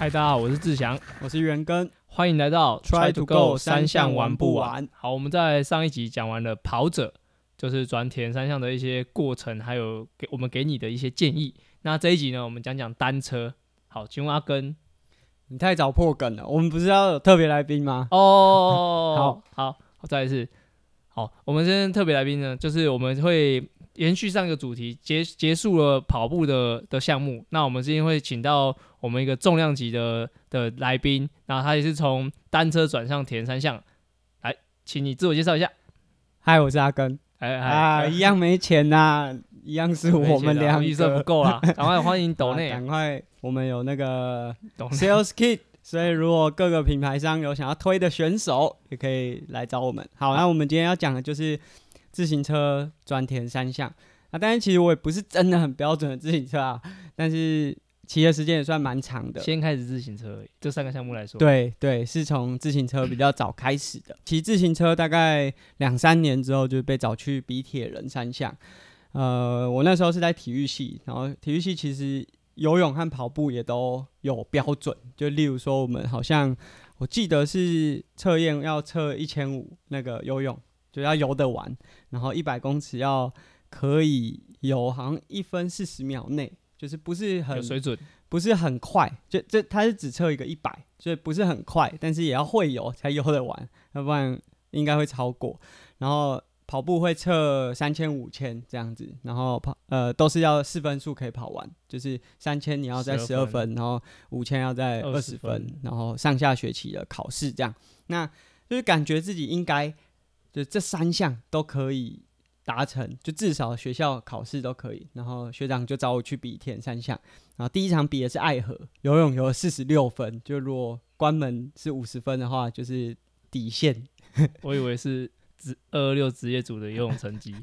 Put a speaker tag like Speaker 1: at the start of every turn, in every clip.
Speaker 1: 嗨，大家好，我是志祥，
Speaker 2: 我是元根。
Speaker 1: 欢迎来到
Speaker 2: Try to go 三项玩不完。
Speaker 1: 好，我们在上一集讲完了跑者，就是转田三项的一些过程，还有给我们给你的一些建议。那这一集呢，我们讲讲单车。好，请问阿根，
Speaker 2: 你太早破梗了。我们不是要有特别来宾吗？
Speaker 1: 哦，好好，再一次。好，我们今天特别来宾呢，就是我们会。延续上一个主题，结结束了跑步的的项目，那我们今天会请到我们一个重量级的的来宾，然后他也是从单车转向田三项，来，请你自我介绍一下。
Speaker 2: 嗨，我是阿根。哎哎，一样没钱呐，一样是我们两
Speaker 1: 预算不够啦，赶快欢迎抖内，
Speaker 2: 赶快，我们有那个 sales kit，所以如果各个品牌商有想要推的选手，也可以来找我们。好，那我们今天要讲的就是。自行车专田三项啊，但是其实我也不是真的很标准的自行车啊，但是骑的时间也算蛮长的。
Speaker 1: 先开始自行车，这三个项目来说，
Speaker 2: 对对，是从自行车比较早开始的。骑自行车大概两三年之后就被找去比铁人三项。呃，我那时候是在体育系，然后体育系其实游泳和跑步也都有标准，就例如说我们好像我记得是测验要测一千五那个游泳。就要游得完，然后一百公尺要可以游，好像一分四十秒内，就是不是很
Speaker 1: 水准，
Speaker 2: 不是很快。就这它是只测一个一百，所以不是很快，但是也要会游才游得完，要不然应该会超过。然后跑步会测三千、五千这样子，然后跑呃都是要四分数可以跑完，就是三千你要在十二分，然后五千要在二十分，然后上下学期的考试这样，那就是感觉自己应该。就这三项都可以达成，就至少学校考试都可以。然后学长就找我去比田三项，然后第一场比的是爱河游泳，游了四十六分。就如果关门是五十分的话，就是底线。
Speaker 1: 我以为是职二二六职业组的游泳成绩。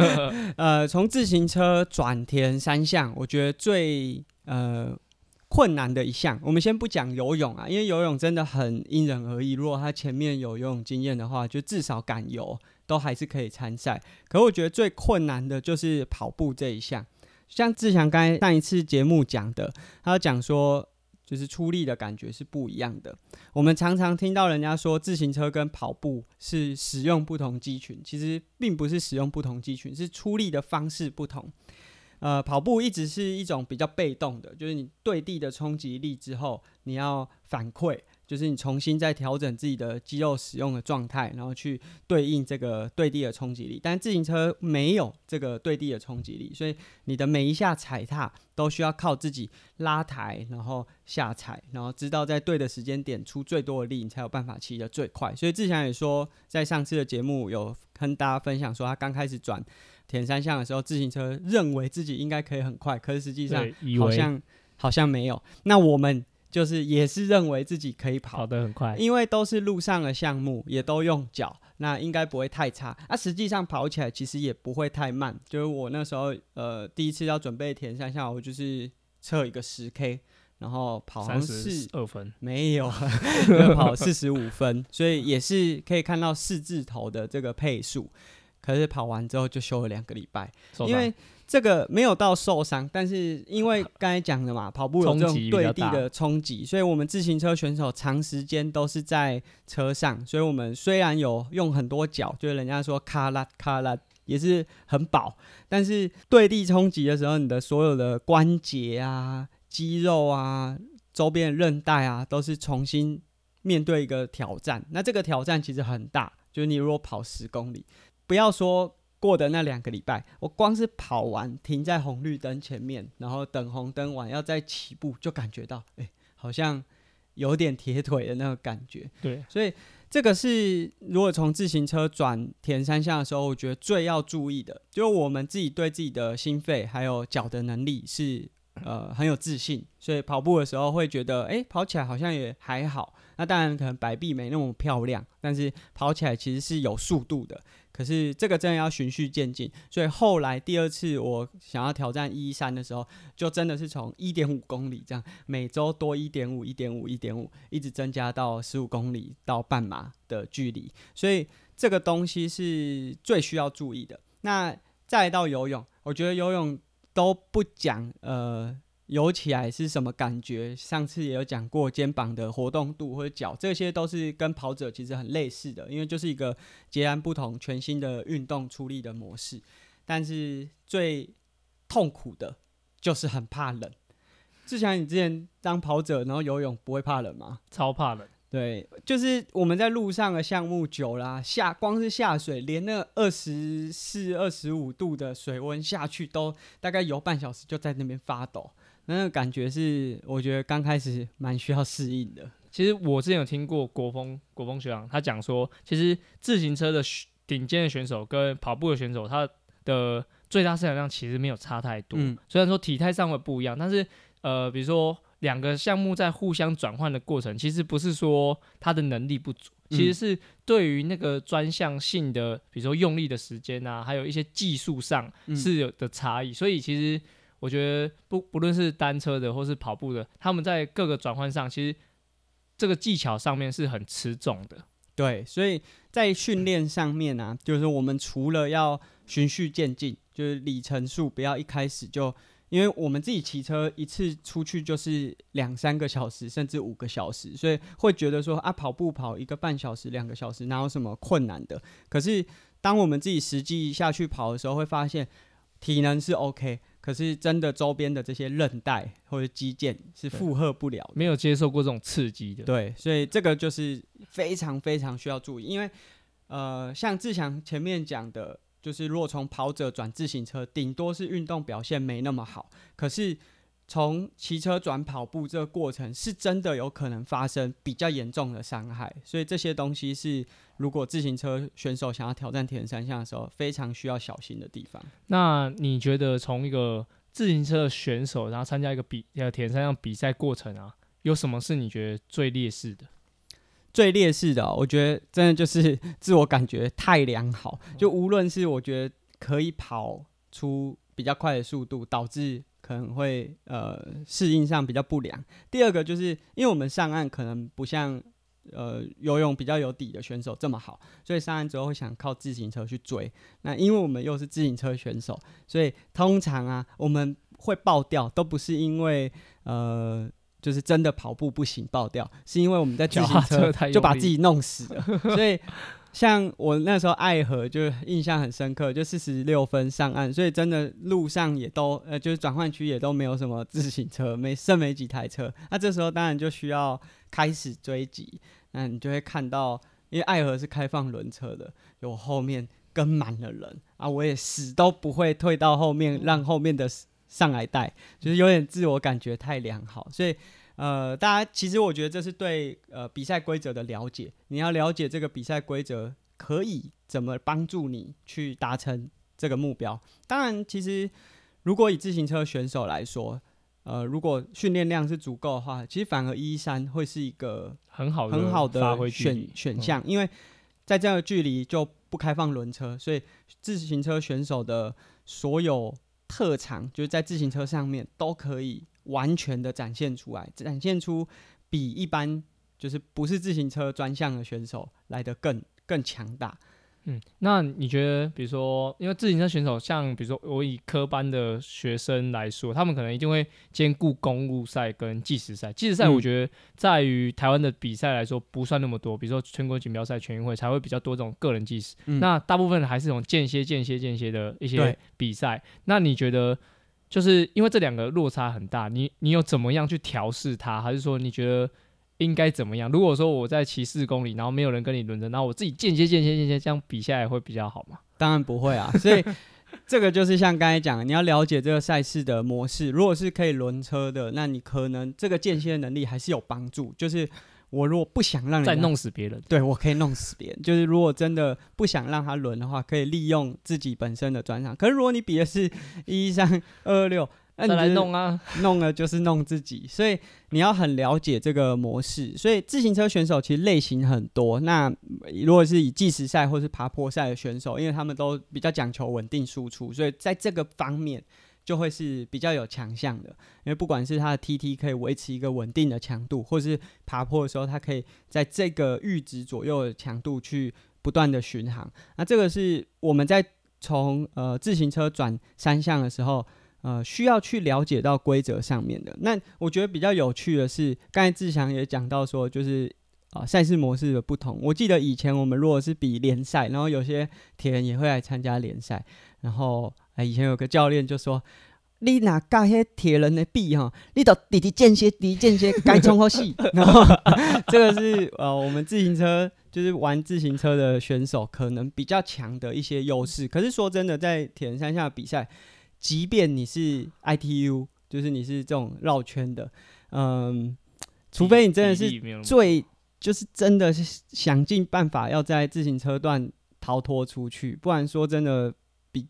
Speaker 2: 呃，从自行车转田三项，我觉得最呃。困难的一项，我们先不讲游泳啊，因为游泳真的很因人而异。如果他前面有游泳经验的话，就至少敢游，都还是可以参赛。可我觉得最困难的就是跑步这一项。像志强刚才上一次节目讲的，他讲说，就是出力的感觉是不一样的。我们常常听到人家说，自行车跟跑步是使用不同肌群，其实并不是使用不同肌群，是出力的方式不同。呃，跑步一直是一种比较被动的，就是你对地的冲击力之后，你要反馈，就是你重新再调整自己的肌肉使用的状态，然后去对应这个对地的冲击力。但自行车没有这个对地的冲击力，所以你的每一下踩踏都需要靠自己拉抬，然后下踩，然后知道在对的时间点出最多的力，你才有办法骑得最快。所以志强也说，在上次的节目有跟大家分享说，他刚开始转。田三项的时候，自行车认为自己应该可以很快，可是实际上好像好像没有。那我们就是也是认为自己可以跑
Speaker 1: 得很快，
Speaker 2: 因为都是路上的项目，也都用脚，那应该不会太差。啊，实际上跑起来其实也不会太慢。就是我那时候呃第一次要准备田三项，我就是测一个十 K，然后跑三
Speaker 1: 十二分，
Speaker 2: 没有跑四十五分，所以也是可以看到四字头的这个配速。可是跑完之后就休了两个礼拜，因为这个没有到受伤，但是因为 刚才讲的嘛，跑步有这种对地的冲击，所以我们自行车选手长时间都是在车上，所以我们虽然有用很多脚，就是人家说卡拉卡拉也是很饱，但是对地冲击的时候，你的所有的关节啊、肌肉啊、周边韧带啊，都是重新面对一个挑战。那这个挑战其实很大，就是你如果跑十公里。不要说过的那两个礼拜，我光是跑完停在红绿灯前面，然后等红灯完要再起步，就感觉到哎，好像有点铁腿的那个感觉。
Speaker 1: 对，
Speaker 2: 所以这个是如果从自行车转田三项的时候，我觉得最要注意的，就是我们自己对自己的心肺还有脚的能力是呃很有自信，所以跑步的时候会觉得哎，跑起来好像也还好。那当然可能摆臂没那么漂亮，但是跑起来其实是有速度的。可是这个真的要循序渐进，所以后来第二次我想要挑战一三的时候，就真的是从一点五公里这样，每周多一点五、一点五、一点五，一直增加到十五公里到半马的距离。所以这个东西是最需要注意的。那再到游泳，我觉得游泳都不讲呃游起来是什么感觉？上次也有讲过肩膀的活动度或者脚，这些都是跟跑者其实很类似的，因为就是一个截然不同、全新的运动出力的模式。但是最痛苦的就是很怕冷。志强，你之前当跑者，然后游泳不会怕冷吗？
Speaker 1: 超怕冷。
Speaker 2: 对，就是我们在路上的项目久啦，下光是下水，连那二十四、二十五度的水温下去，都大概游半小时就在那边发抖。那个感觉是，我觉得刚开始蛮需要适应的。
Speaker 1: 其实我之前有听过国风国风学长他讲说，其实自行车的顶尖的选手跟跑步的选手，他的最大摄氧量其实没有差太多。嗯，虽然说体态上会不一样，但是呃，比如说两个项目在互相转换的过程，其实不是说他的能力不足，其实是对于那个专项性的，比如说用力的时间啊，还有一些技术上是有的差异，所以其实。我觉得不不论是单车的或是跑步的，他们在各个转换上，其实这个技巧上面是很吃重的。
Speaker 2: 对，所以在训练上面呢，就是我们除了要循序渐进，就是里程数不要一开始就，因为我们自己骑车一次出去就是两三个小时，甚至五个小时，所以会觉得说啊，跑步跑一个半小时、两个小时哪有什么困难的？可是当我们自己实际下去跑的时候，会发现体能是 OK。可是真的，周边的这些韧带或者肌腱是负荷不了，
Speaker 1: 没有接受过这种刺激的。
Speaker 2: 对，所以这个就是非常非常需要注意。因为，呃，像志强前面讲的，就是如果从跑者转自行车，顶多是运动表现没那么好。可是从骑车转跑步这个过程，是真的有可能发生比较严重的伤害。所以这些东西是。如果自行车选手想要挑战铁人三项的时候，非常需要小心的地方。
Speaker 1: 那你觉得从一个自行车的选手，然后参加一个比呃铁人三项比赛过程啊，有什么是你觉得最劣势的？
Speaker 2: 最劣势的，我觉得真的就是自我感觉太良好。就无论是我觉得可以跑出比较快的速度，导致可能会呃适应上比较不良。第二个就是因为我们上岸可能不像。呃，游泳比较有底的选手这么好，所以上岸之后会想靠自行车去追。那因为我们又是自行车选手，所以通常啊，我们会爆掉，都不是因为呃，就是真的跑步不行爆掉，是因为我们在自行车就把自己弄死了。所以像我那时候爱河就印象很深刻，就四十六分上岸，所以真的路上也都呃，就是转换区也都没有什么自行车，没剩没几台车。那这时候当然就需要开始追击。那你就会看到，因为爱河是开放轮车的，有后面跟满了人啊，我也死都不会退到后面，让后面的上来带，就是有点自我感觉太良好。所以，呃，大家其实我觉得这是对呃比赛规则的了解，你要了解这个比赛规则可以怎么帮助你去达成这个目标。当然，其实如果以自行车选手来说，呃，如果训练量是足够的话，其实反而一三会是一个
Speaker 1: 很好
Speaker 2: 很好
Speaker 1: 的
Speaker 2: 选选项，因为在这样的距离就不开放轮车，所以自行车选手的所有特长，就是在自行车上面都可以完全的展现出来，展现出比一般就是不是自行车专项的选手来的更更强大。
Speaker 1: 嗯，那你觉得，比如说，因为自行车选手，像比如说我以科班的学生来说，他们可能一定会兼顾公路赛跟计时赛。计时赛我觉得在于台湾的比赛来说不算那么多，比如说全国锦标赛、全运会才会比较多这种个人计时。那大部分还是这种间歇、间歇、间歇的一些比赛。那你觉得，就是因为这两个落差很大，你你有怎么样去调试它？还是说你觉得？应该怎么样？如果说我在骑四公里，然后没有人跟你轮着，然后我自己间歇、间歇、间歇，这样比下来会比较好吗？
Speaker 2: 当然不会啊！所以这个就是像刚才讲的，你要了解这个赛事的模式。如果是可以轮车的，那你可能这个间歇能力还是有帮助。就是我如果不想让人
Speaker 1: 再弄死别人，
Speaker 2: 对我可以弄死别人。就是如果真的不想让他轮的话，可以利用自己本身的专长。可是如果你比的是一三二二六。
Speaker 1: 再来弄啊，
Speaker 2: 弄了就是弄自己，所以你要很了解这个模式。所以自行车选手其实类型很多。那如果是以计时赛或是爬坡赛的选手，因为他们都比较讲求稳定输出，所以在这个方面就会是比较有强项的。因为不管是它的 TT 可以维持一个稳定的强度，或是爬坡的时候，它可以在这个阈值左右的强度去不断的巡航。那这个是我们在从呃自行车转三项的时候。呃需要去了解到规则上面的。那我觉得比较有趣的是，刚才志祥也讲到说，就是啊赛事模式的不同。我记得以前我们如果是比联赛，然后有些铁人也会来参加联赛，然后哎以前有个教练就说。你哪甲迄铁人的比哈，你都滴滴间歇，滴间歇该冲好戏。然后这个是呃，我们自行车就是玩自行车的选手可能比较强的一些优势。可是说真的，在铁人三项比赛，即便你是 ITU，就是你是这种绕圈的，嗯，除非你真的是最就是真的是想尽办法要在自行车段逃脱出去，不然说真的。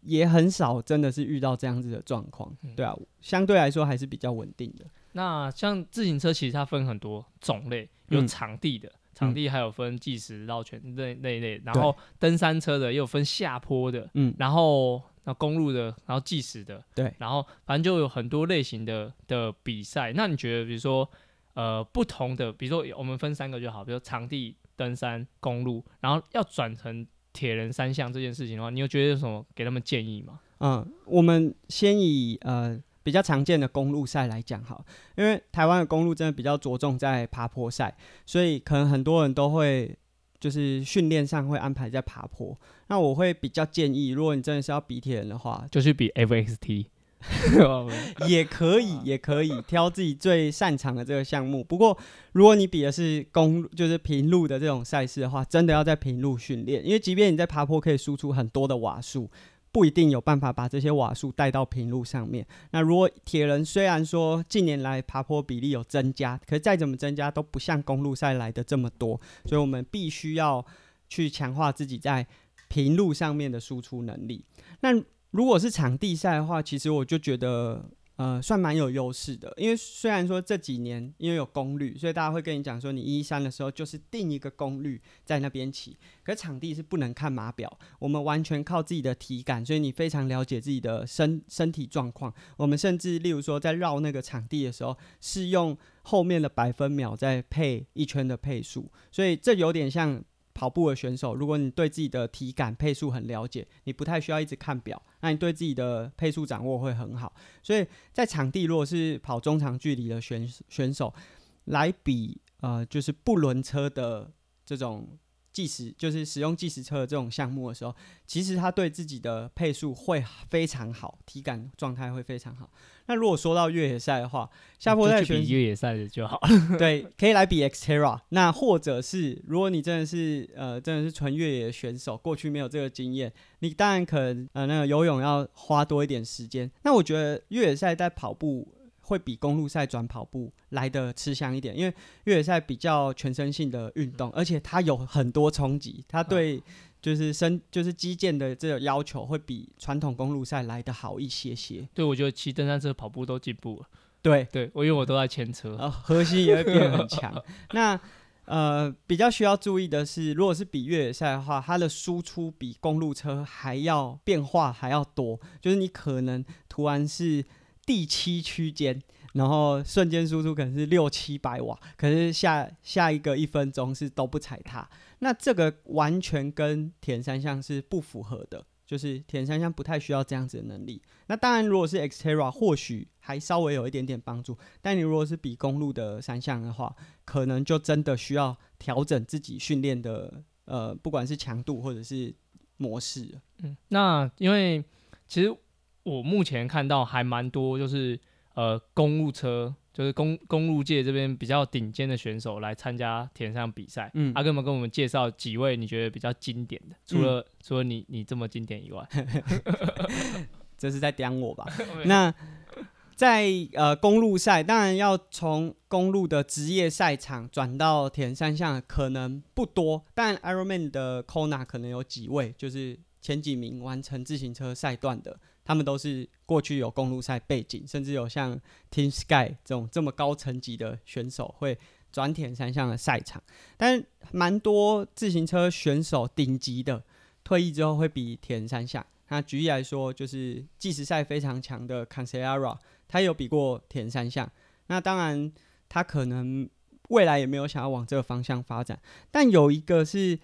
Speaker 2: 也很少，真的是遇到这样子的状况，对啊，相对来说还是比较稳定的。
Speaker 1: 那像自行车，其实它分很多种类，有场地的，场地还有分计时绕圈那那一类，然后登山车的也有分下坡的，嗯，然后那公路的，然后计时的，
Speaker 2: 对，
Speaker 1: 然后反正就有很多类型的的比赛。那你觉得，比如说呃不同的，比如说我们分三个就好，比如场地、登山、公路，然后要转成。铁人三项这件事情的话，你有觉得有什么给他们建议吗？
Speaker 2: 嗯，我们先以呃比较常见的公路赛来讲哈，因为台湾的公路真的比较着重在爬坡赛，所以可能很多人都会就是训练上会安排在爬坡。那我会比较建议，如果你真的是要比铁人的话，
Speaker 1: 就去比 FXT。
Speaker 2: 也可以，也可以挑自己最擅长的这个项目。不过，如果你比的是公，就是平路的这种赛事的话，真的要在平路训练，因为即便你在爬坡可以输出很多的瓦数，不一定有办法把这些瓦数带到平路上面。那如果铁人虽然说近年来爬坡比例有增加，可是再怎么增加都不像公路赛来的这么多，所以我们必须要去强化自己在平路上面的输出能力。那如果是场地赛的话，其实我就觉得，呃，算蛮有优势的。因为虽然说这几年因为有功率，所以大家会跟你讲说，你一三的时候就是定一个功率在那边骑。可是场地是不能看码表，我们完全靠自己的体感，所以你非常了解自己的身身体状况。我们甚至例如说在绕那个场地的时候，是用后面的百分秒在配一圈的配速，所以这有点像。跑步的选手，如果你对自己的体感配速很了解，你不太需要一直看表，那你对自己的配速掌握会很好。所以在场地，如果是跑中长距离的选选手来比，呃，就是不轮车的这种计时，就是使用计时车的这种项目的时候，其实他对自己的配速会非常好，体感状态会非常好。那如果说到越野赛的话，下坡赛选
Speaker 1: 越野赛的就好。
Speaker 2: 对，可以来比 Xterra。那或者是如果你真的是呃真的是纯越野选手，过去没有这个经验，你当然可能呃那个游泳要花多一点时间。那我觉得越野赛在跑步会比公路赛转跑步来的吃香一点，因为越野赛比较全身性的运动，而且它有很多冲击，它对。就是身就是肌腱的这个要求会比传统公路赛来的好一些些。
Speaker 1: 对，我觉得骑登山车、跑步都进步了。
Speaker 2: 对，
Speaker 1: 对我因为我都在牵车，
Speaker 2: 核心也会变很强。那呃，比较需要注意的是，如果是比越野赛的话，它的输出比公路车还要变化还要多。就是你可能突然是第七区间，然后瞬间输出可能是六七百瓦，可是下下一个一分钟是都不踩踏。那这个完全跟田三项是不符合的，就是田三项不太需要这样子的能力。那当然，如果是 Xterra，或许还稍微有一点点帮助。但你如果是比公路的三项的话，可能就真的需要调整自己训练的呃，不管是强度或者是模式。
Speaker 1: 嗯，那因为其实我目前看到还蛮多，就是呃公路车。就是公公路界这边比较顶尖的选手来参加田上比赛。嗯，阿哥们跟我们介绍几位你觉得比较经典的，除了除了你你这么经典以外
Speaker 2: 这是在刁我吧？那在呃公路赛，当然要从公路的职业赛场转到田山项可能不多，但 Ironman 的 Kona 可能有几位，就是前几名完成自行车赛段的。他们都是过去有公路赛背景，甚至有像 Team Sky 这种这么高层级的选手会转铁三项的赛场。但蛮多自行车选手顶级的退役之后会比田三项。那举例来说，就是计时赛非常强的 c a n c e l a r a 他有比过田三项。那当然，他可能未来也没有想要往这个方向发展。但有一个是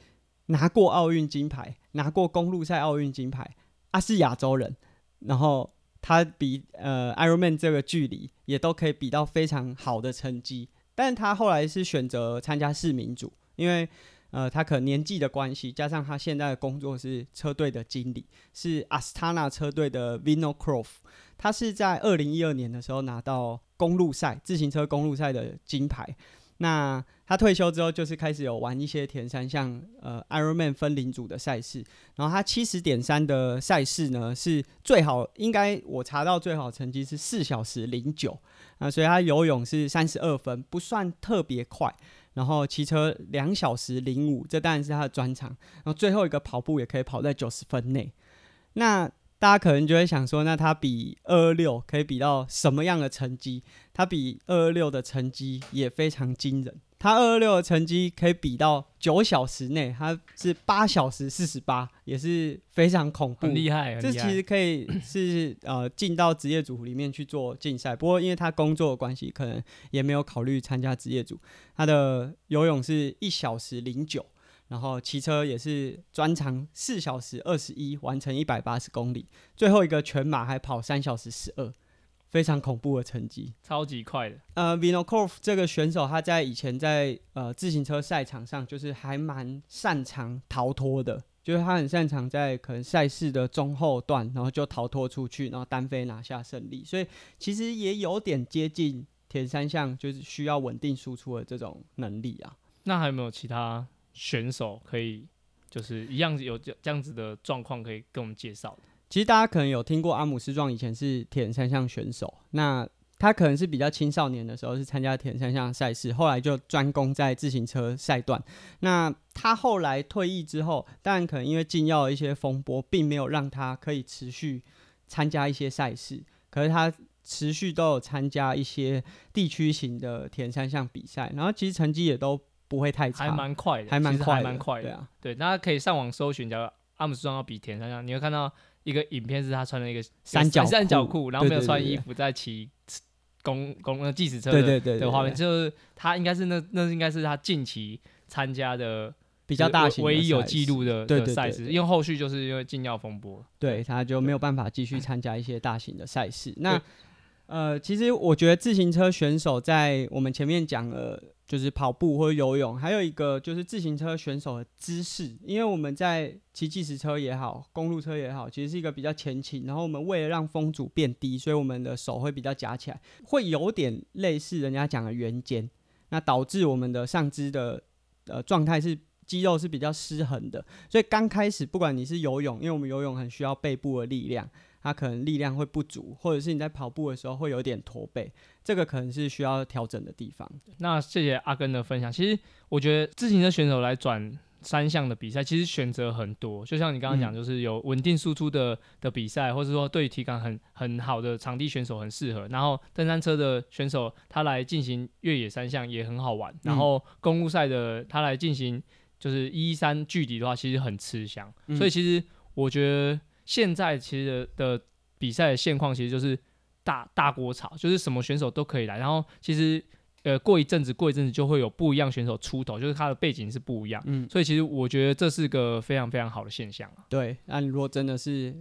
Speaker 2: 拿过奥运金牌，拿过公路赛奥运金牌，他是亚洲人。然后他比呃 Ironman 这个距离也都可以比到非常好的成绩，但他后来是选择参加市民组，因为呃他可能年纪的关系，加上他现在的工作是车队的经理，是 Astana 车队的 Vino Croft，他是在二零一二年的时候拿到公路赛自行车公路赛的金牌。那他退休之后，就是开始有玩一些田山，像呃 Ironman 分龄组的赛事。然后他七十点三的赛事呢，是最好，应该我查到最好成绩是四小时零九啊，所以他游泳是三十二分，不算特别快。然后骑车两小时零五，这当然是他的专长。然后最后一个跑步也可以跑在九十分内。那大家可能就会想说，那他比二二六可以比到什么样的成绩？他比二二六的成绩也非常惊人。他二二六的成绩可以比到九小时内，他是八小时四十八，也是非常恐怖，
Speaker 1: 很厉害。
Speaker 2: 这其实可以是呃进到职业组里面去做竞赛，不过因为他工作的关系，可能也没有考虑参加职业组。他的游泳是一小时零九。然后骑车也是专长四小时二十一，完成一百八十公里，最后一个全马还跑三小时十二，非常恐怖的成绩，
Speaker 1: 超级快的。
Speaker 2: 呃，Vinokov 这个选手他在以前在呃自行车赛场上就是还蛮擅长逃脱的，就是他很擅长在可能赛事的中后段，然后就逃脱出去，然后单飞拿下胜利，所以其实也有点接近田三项就是需要稳定输出的这种能力啊。
Speaker 1: 那还有没有其他？选手可以就是一样有这这样子的状况可以跟我们介绍。
Speaker 2: 其实大家可能有听过阿姆斯壮以前是铁人三项选手，那他可能是比较青少年的时候是参加铁人三项赛事，后来就专攻在自行车赛段。那他后来退役之后，当然可能因为禁药的一些风波，并没有让他可以持续参加一些赛事，可是他持续都有参加一些地区型的铁人三项比赛，然后其实成绩也都。不会太差，
Speaker 1: 还蛮快的，
Speaker 2: 还蛮快，
Speaker 1: 蛮快
Speaker 2: 的。对啊，
Speaker 1: 对，大家可以上网搜寻，叫阿姆斯壮要比田三项，你会看到一个影片，是他穿了一个
Speaker 2: 三角
Speaker 1: 三角裤，然后没有穿衣服，在骑公公计时车
Speaker 2: 的
Speaker 1: 的画面，就是他应该是那那应该是他近期参加的
Speaker 2: 比较大型、
Speaker 1: 唯一有记录的
Speaker 2: 的
Speaker 3: 赛事，
Speaker 2: 因
Speaker 1: 为后续就是因为禁药风波，
Speaker 2: 对他就没有办法继续参加一些大型的赛事。那呃，其实我觉得自行车选手在我们前面讲了。就是跑步或者游泳，还有一个就是自行车选手的姿势，因为我们在骑计时车也好，公路车也好，其实是一个比较前倾，然后我们为了让风阻变低，所以我们的手会比较夹起来，会有点类似人家讲的圆肩，那导致我们的上肢的呃状态是肌肉是比较失衡的，所以刚开始不管你是游泳，因为我们游泳很需要背部的力量。他可能力量会不足，或者是你在跑步的时候会有点驼背，这个可能是需要调整的地方。
Speaker 1: 那谢谢阿根的分享。其实我觉得自行车选手来转三项的比赛，其实选择很多。就像你刚刚讲，就是有稳定输出的的比赛，或者说对体感很很好的场地选手很适合。然后登山车的选手他来进行越野三项也很好玩。然后公路赛的他来进行就是一三距离的话，其实很吃香。所以其实我觉得。现在其实的比赛的现况其实就是大大锅炒，就是什么选手都可以来。然后其实呃过一阵子过一阵子就会有不一样选手出头，就是他的背景是不一样。嗯，所以其实我觉得这是个非常非常好的现象啊。
Speaker 2: 对，那如果真的是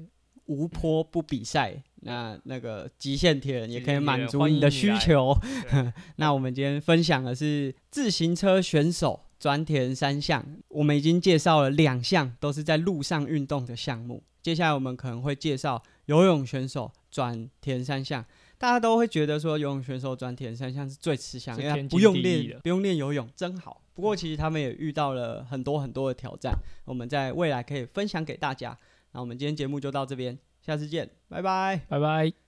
Speaker 2: 无坡不比赛，那那个极限铁人也可以满足你的需求。那我们今天分享的是自行车选手转铁人三项，我们已经介绍了两项都是在路上运动的项目。接下来我们可能会介绍游泳选手转田三项，大家都会觉得说游泳选手转田三项是最吃香，因为不用练不用练游泳真好。不过其实他们也遇到了很多很多的挑战，我们在未来可以分享给大家。那我们今天节目就到这边，下次见，拜拜，
Speaker 1: 拜拜。